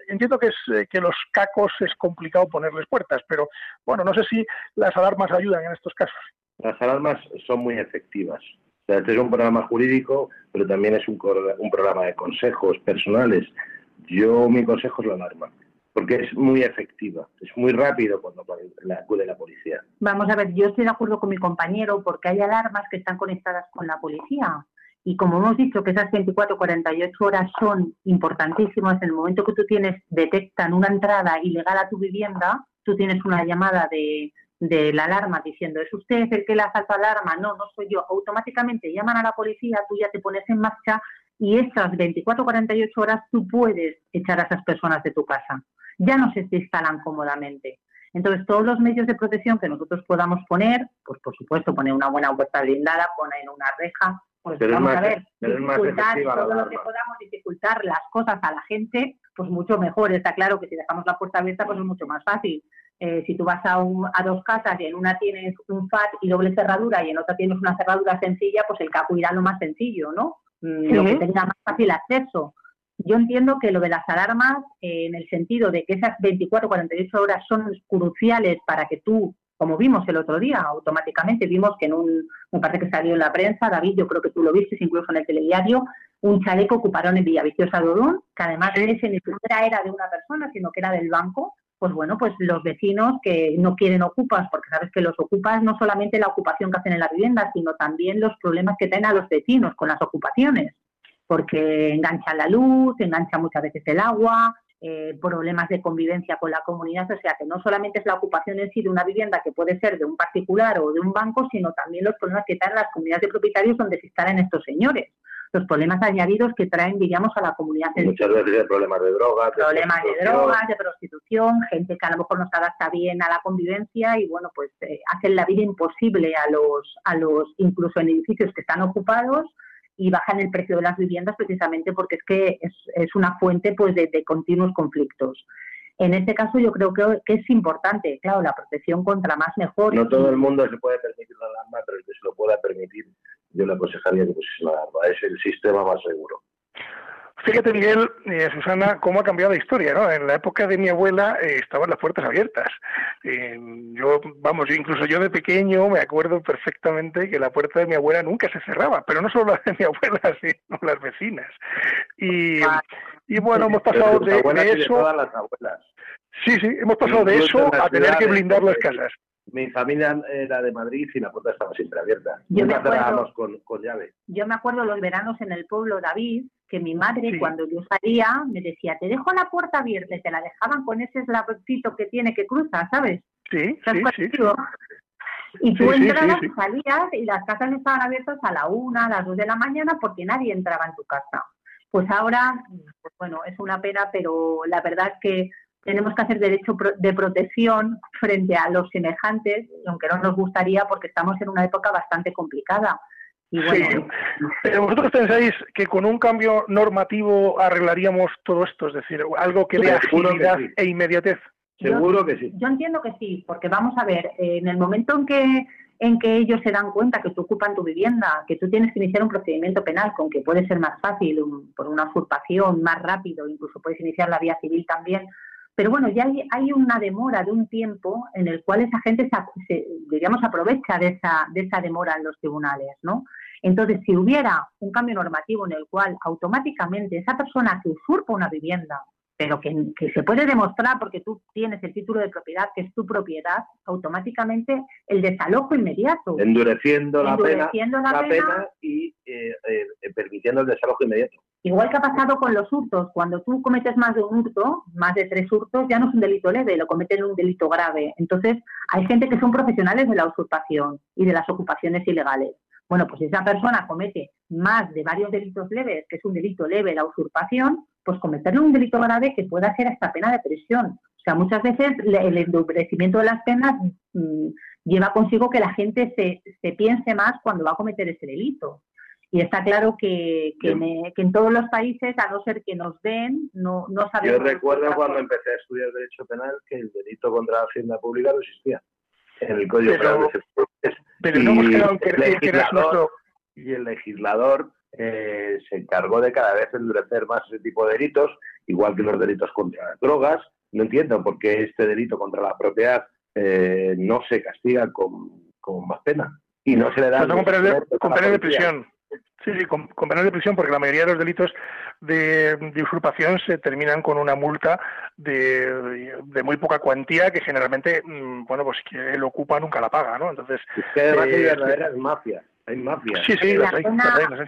entiendo que es que los cacos es complicado ponerles puertas, pero bueno, no sé si las alarmas ayudan en estos casos. las alarmas son muy efectivas. O sea, este es un programa jurídico, pero también es un, programa de consejos personales. Yo, mi consejo es la alarma, porque es muy efectiva, es muy rápido cuando la- acude la policía. Vamos a ver, yo estoy de acuerdo con mi compañero porque hay alarmas que están conectadas con la policía. Y como hemos dicho que esas 24 48 horas son importantísimas, en el momento que tú tienes, detectan una entrada ilegal a tu vivienda, tú tienes una llamada de, de la alarma diciendo, ¿es usted el que le asalta alarma? No, no soy yo. Automáticamente llaman a la policía, tú ya te pones en marcha y esas 24 48 horas tú puedes echar a esas personas de tu casa. Ya no se te instalan cómodamente. Entonces, todos los medios de protección que nosotros podamos poner, pues por supuesto, poner una buena puerta blindada, poner una reja, pues Pero vamos más- a ver, más dificultar todo lo que podamos dificultar las cosas a la gente, pues mucho mejor. Está claro que si dejamos la puerta abierta, pues es mucho más fácil. Eh, si tú vas a, un- a dos casas y en una tienes un FAT y doble cerradura y en otra tienes una cerradura sencilla, pues el capo irá lo más sencillo, ¿no? Mm, Lo que tenga más fácil acceso. Yo entiendo que lo de las alarmas, eh, en el sentido de que esas 24 48 horas son cruciales para que tú, como vimos el otro día, automáticamente vimos que en un, me parece que salió en la prensa, David, yo creo que tú lo viste incluso en el telediario, un chaleco ocuparon en Villaviciosa de Odón, que además ese ni siquiera era de una persona, sino que era del banco, pues bueno, pues los vecinos que no quieren ocupas, porque sabes que los ocupas no solamente la ocupación que hacen en la vivienda, sino también los problemas que tienen a los vecinos con las ocupaciones, porque enganchan la luz, enganchan muchas veces el agua, eh, problemas de convivencia con la comunidad, o sea que no solamente es la ocupación en sí de una vivienda que puede ser de un particular o de un banco, sino también los problemas que traen las comunidades de propietarios donde se instalan estos señores los problemas añadidos que traen, diríamos, a la comunidad. Muchas veces hay problemas de drogas. Problemas de, drogas, de prostitución, gente que a lo mejor no se adapta bien a la convivencia y, bueno, pues eh, hacen la vida imposible a los, a los, incluso en edificios que están ocupados y bajan el precio de las viviendas precisamente porque es que es, es una fuente pues de, de continuos conflictos. En este caso yo creo que, que, es importante, claro, la protección contra más mejor. No todo el mundo se puede permitir la alarma, pero el que se lo pueda permitir, yo le aconsejaría que pusiese la alarma. Es el sistema más seguro. Fíjate, Miguel, eh, Susana, cómo ha cambiado la historia, ¿no? En la época de mi abuela eh, estaban las puertas abiertas. Eh, yo, vamos, incluso yo de pequeño me acuerdo perfectamente que la puerta de mi abuela nunca se cerraba, pero no solo la de mi abuela, sino las vecinas. Y, y bueno, hemos pasado de, de eso... Sí, sí, hemos pasado de eso a tener que blindar las casas. Mi familia era de Madrid y la puerta estaba siempre abierta. Yo Nunca me acuerdo- cerrábamos con, con llave. Yo me acuerdo los veranos en el pueblo David, que mi madre cuando yo salía me decía, te dejo la puerta abierta y te la dejaban con ese eslabocito que tiene que cruza, ¿sabes? Sí, ¿Sabes sí, sí. digo? Y tú Sí, sí, entrabas, sí, sí. salías y las casas estaban abiertas a la una, a las dos de la mañana porque nadie entraba en tu casa. Pues ahora, pues bueno, es una pena, pero la verdad es que tenemos que hacer derecho pro- de protección frente a los semejantes, aunque no nos gustaría porque estamos en una época bastante complicada. Y bueno, Sí. Pero vosotros pensáis que con un cambio normativo arreglaríamos todo esto, es decir, algo que dé que agilidad sí. e inmediatez. Seguro que sí. Yo entiendo que sí, porque vamos a ver, en el momento en que en que ellos se dan cuenta que tú ocupan tu vivienda, que tú tienes que iniciar un procedimiento penal, con que puede ser más fácil, un- por una usurpación, más rápido, incluso puedes iniciar la vía civil también. Pero bueno, ya hay, hay una demora de un tiempo en el cual esa gente, se, se- diríamos, aprovecha de esa, de esa demora en los tribunales, ¿no? Entonces, si hubiera un cambio normativo en el cual automáticamente esa persona que usurpa una vivienda pero que, que se puede demostrar porque tú tienes el título de propiedad, que es tu propiedad, automáticamente el desalojo inmediato. Endureciendo la pena, la la pena. pena y eh, eh, permitiendo el desalojo inmediato. Igual que ha pasado con los hurtos, cuando tú cometes más de un hurto, más de tres hurtos, ya no es un delito leve, lo cometen un delito grave. Entonces, hay gente que son profesionales de la usurpación y de las ocupaciones ilegales. Bueno, pues si esa persona comete más de varios delitos leves, que es un delito leve la usurpación, pues cometerle un delito grave que pueda ser hasta pena de prisión. O sea, muchas veces el endurecimiento de las penas mm, lleva consigo que la gente se, se piense más cuando va a cometer ese delito. Y está claro que, que, en, que en todos los países, a no ser que nos den, no, no Yo sabemos. recuerdo otra cuando empecé a estudiar Derecho Penal que el delito contra la hacienda pública no existía en el Código Pero- Penal de. Pero Y no hemos quedado que, el que legislador- nuestro... y el legislador eh, se encargó de cada vez endurecer más ese tipo de delitos, igual que los delitos contra las drogas. No entiendo por qué este delito contra la propiedad eh, no se castiga con, con más pena y no se le da con penas de, prisión. Sí, sí, con, con penas de prisión, porque la mayoría de los delitos de, de usurpación se terminan con una multa de, de muy poca cuantía que generalmente, mm, bueno, pues que el ocupa nunca la paga, ¿no? Entonces, Es que además hay eh, verdaderas mafias, hay mafias. sí, sí, La las hay, pena- las hay, las hay.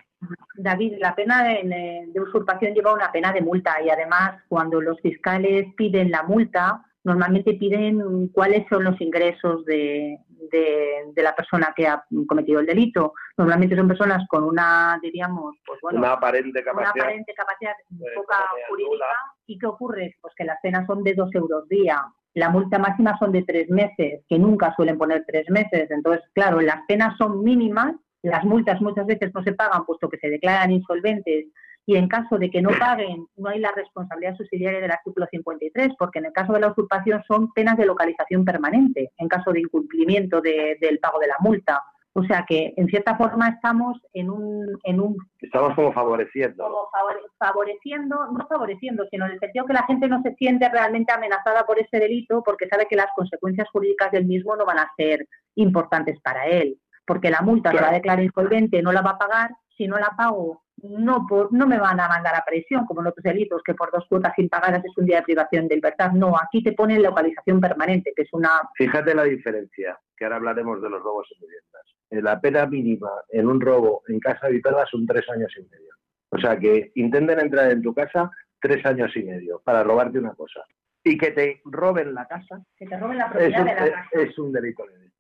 David, la pena de, de usurpación lleva una pena de multa y además cuando los fiscales piden la multa, normalmente piden cuáles son los ingresos de, de- de la persona que ha cometido el delito. Normalmente son personas con una, diríamos, pues bueno, una aparente una capacidad. aparente capacidad poca jurídica. nula. ¿Y qué ocurre? Pues que las penas son de dos euros día. La multa máxima son de tres meses, que nunca suelen poner tres meses. Entonces, claro, las penas son mínimas, las multas muchas veces no se pagan puesto que se declaran insolventes y en caso de que no paguen no hay la responsabilidad subsidiaria del artículo 53, porque en el caso de la usurpación son penas de localización permanente en caso de incumplimiento de- del pago de la multa. O sea que, en cierta forma, estamos en un, en un Estamos como favoreciendo. como favore- favoreciendo, no favoreciendo, sino en el sentido que la gente no se siente realmente amenazada por ese delito porque sabe que las consecuencias jurídicas del mismo no van a ser importantes para él. Porque la multa se va a Claro. declarar insolvente, no la va a pagar, si no la pago, no, por, no me van a mandar a prisión, como en otros delitos, que por dos cuotas impagadas es un día de privación de libertad. No, aquí te ponen localización permanente, que es una... Fíjate la diferencia, que ahora hablaremos de los robos en viviendas. Eh, La pena mínima en un robo en casa habitada son tres años y medio. O sea, que intenten entrar en tu casa tres años y medio para robarte una cosa. Y que te roben la casa Que te roben la es propiedad un, de la casa. es un delito leve.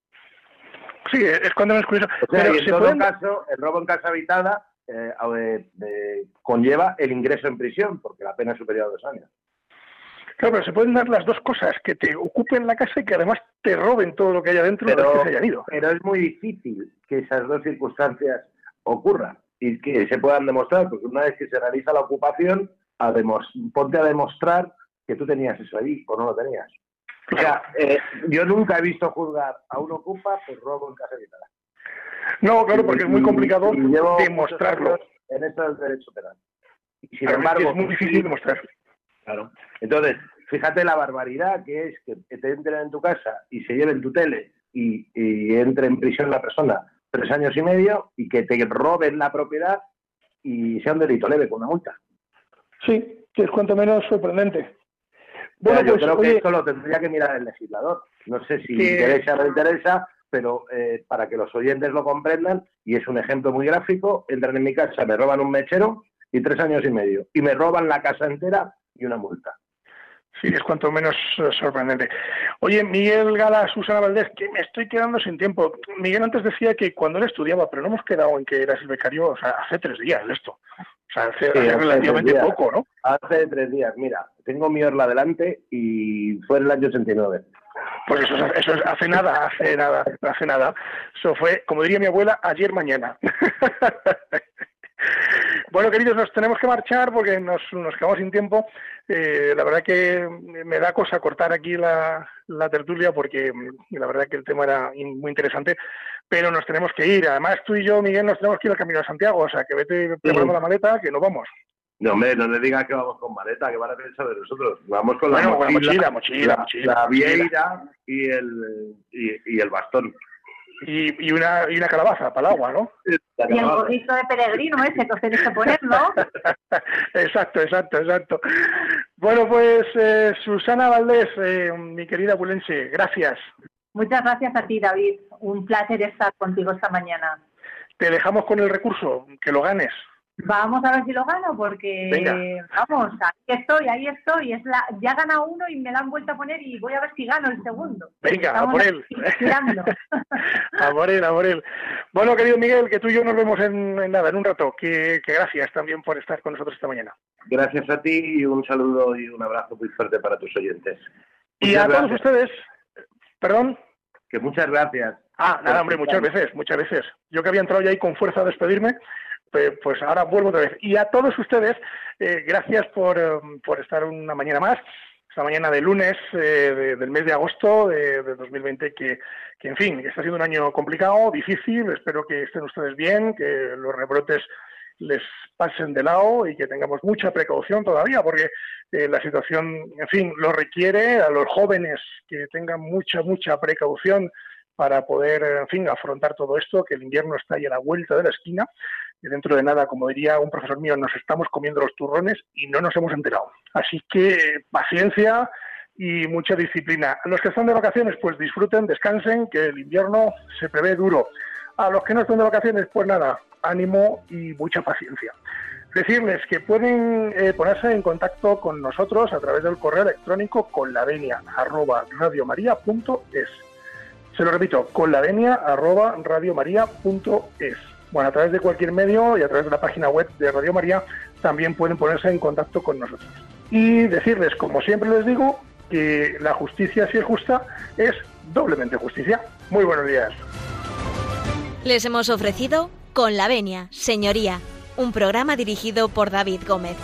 Sí, es cuando menos curioso. O sea, Pero y en todo pueden- caso, el robo en casa habitada eh, eh, eh, conlleva el ingreso en prisión, porque la pena es superior a dos años. Claro, pero se pueden dar las dos cosas, que te ocupen la casa y que además te roben todo lo que haya dentro Pero, de que se hayan ido. pero es muy difícil que esas dos circunstancias ocurran y que se puedan demostrar, porque una vez que se realiza la ocupación, a ponte a demostrar que tú tenías eso ahí o no lo tenías. O sea, eh, yo nunca he visto juzgar a un ocupa por robo en casa habitada. No, claro, porque es muy complicado y llevo muchos demostrarlo. En esto del derecho penal. Y sin embargo, es muy difícil demostrar. Claro. Entonces, fíjate la barbaridad que es que te entren en tu casa y se lleven tu tele y, y entre en prisión la persona tres años y medio y que te roben la propiedad y sea un delito leve con una multa. Sí, que es cuanto menos sorprendente. Bueno, yo pues, creo que esto lo tendría que mirar el legislador. No sé si Que- interesa o no interesa, pero eh, para que los oyentes lo comprendan, y es un ejemplo muy gráfico, entran en mi casa, me roban un mechero y tres años y medio. Y me roban la casa entera y una multa. Sí, es cuanto menos eh, sorprendente. Oye, Miguel Gala, Susana Valdés, que me estoy quedando sin tiempo. Miguel antes decía que cuando él estudiaba, pero no hemos quedado en que eras el becario, o sea, hace tres días de esto. O sea, hace, Sí, hace hace relativamente días. poco, ¿no? Hace tres días, mira, tengo mi orla delante y fue en el año 89. Pues eso, es- eso es hace nada, hace nada, hace nada. Eso fue, como diría mi abuela, ayer mañana. bueno, queridos, nos tenemos que marchar porque nos, nos quedamos sin tiempo. Eh, la verdad que me da cosa cortar aquí la, la tertulia porque mm, la verdad que el tema era muy interesante, pero nos tenemos que ir. Además, tú y yo, Miguel, nos tenemos que ir al Camino de Santiago, o sea, que vete preparando la maleta, que nos vamos. No, hombre, no le digas que vamos con maleta, que van a pensar de nosotros. Vamos con la Bueno, mochila, mochila, mochila, la, mochila, la mochila. vieira y el, y, y el bastón. Y, y, una, y una calabaza para el agua, ¿no? Y el gorrito de peregrino ese que os tenéis que poner, ¿no? exacto, exacto, exacto. Bueno, pues eh, Susana Valdés, eh, mi querida bulense, gracias. Muchas gracias a ti, David. Un placer estar contigo esta mañana. Te dejamos con el recurso, que lo ganes. Vamos a ver si lo gano, porque Venga. vamos, ahí estoy, ahí estoy. Es la, ya gana uno y me la han vuelto a poner y voy a ver si gano el segundo. Venga, a Estamos por él. A por él, a por él. Bueno, querido Miguel, que tú y yo nos vemos en, en nada, en un rato. Que, que gracias también por estar con nosotros esta mañana. Gracias a ti y un saludo y un abrazo muy fuerte para tus oyentes. Y Muchas a todos ustedes, perdón. Que muchas gracias. Ah, nada, hombre, muchas veces, muchas veces. Yo que había entrado ya ahí con fuerza a despedirme, pues, ahora vuelvo otra vez. Y a todos ustedes, eh, gracias por, eh, por estar una mañana más, esta mañana de lunes eh, de- del mes de agosto de, de 2020, que, que, en fin, está siendo un año complicado, difícil, espero que estén ustedes bien, que los rebrotes les pasen de lado y que tengamos mucha precaución todavía, porque la situación, en fin, lo requiere a los jóvenes que tengan mucha, mucha precaución para poder, en fin, afrontar todo esto, que el invierno está ahí a la vuelta de la esquina, y dentro de nada, como diría un profesor mío, nos estamos comiendo los turrones y no nos hemos enterado. Así que paciencia y mucha disciplina. A los que están de vacaciones, pues disfruten, descansen, que el invierno se prevé duro. A los que no están de vacaciones, pues nada, ánimo y mucha paciencia. Decirles que pueden eh, ponerse en contacto con nosotros a través del correo electrónico con la venia arroba radiomaria.es. Se lo repito, con la venia arroba radiomaria.es. Bueno, a través de cualquier medio y a través de la página web de Radio María también pueden ponerse en contacto con nosotros. Y decirles, como siempre les digo, que la justicia, si es justa, es doblemente justicia. Muy buenos días. Les hemos ofrecido Con la Venia, Señoría, un programa dirigido por David Gómez.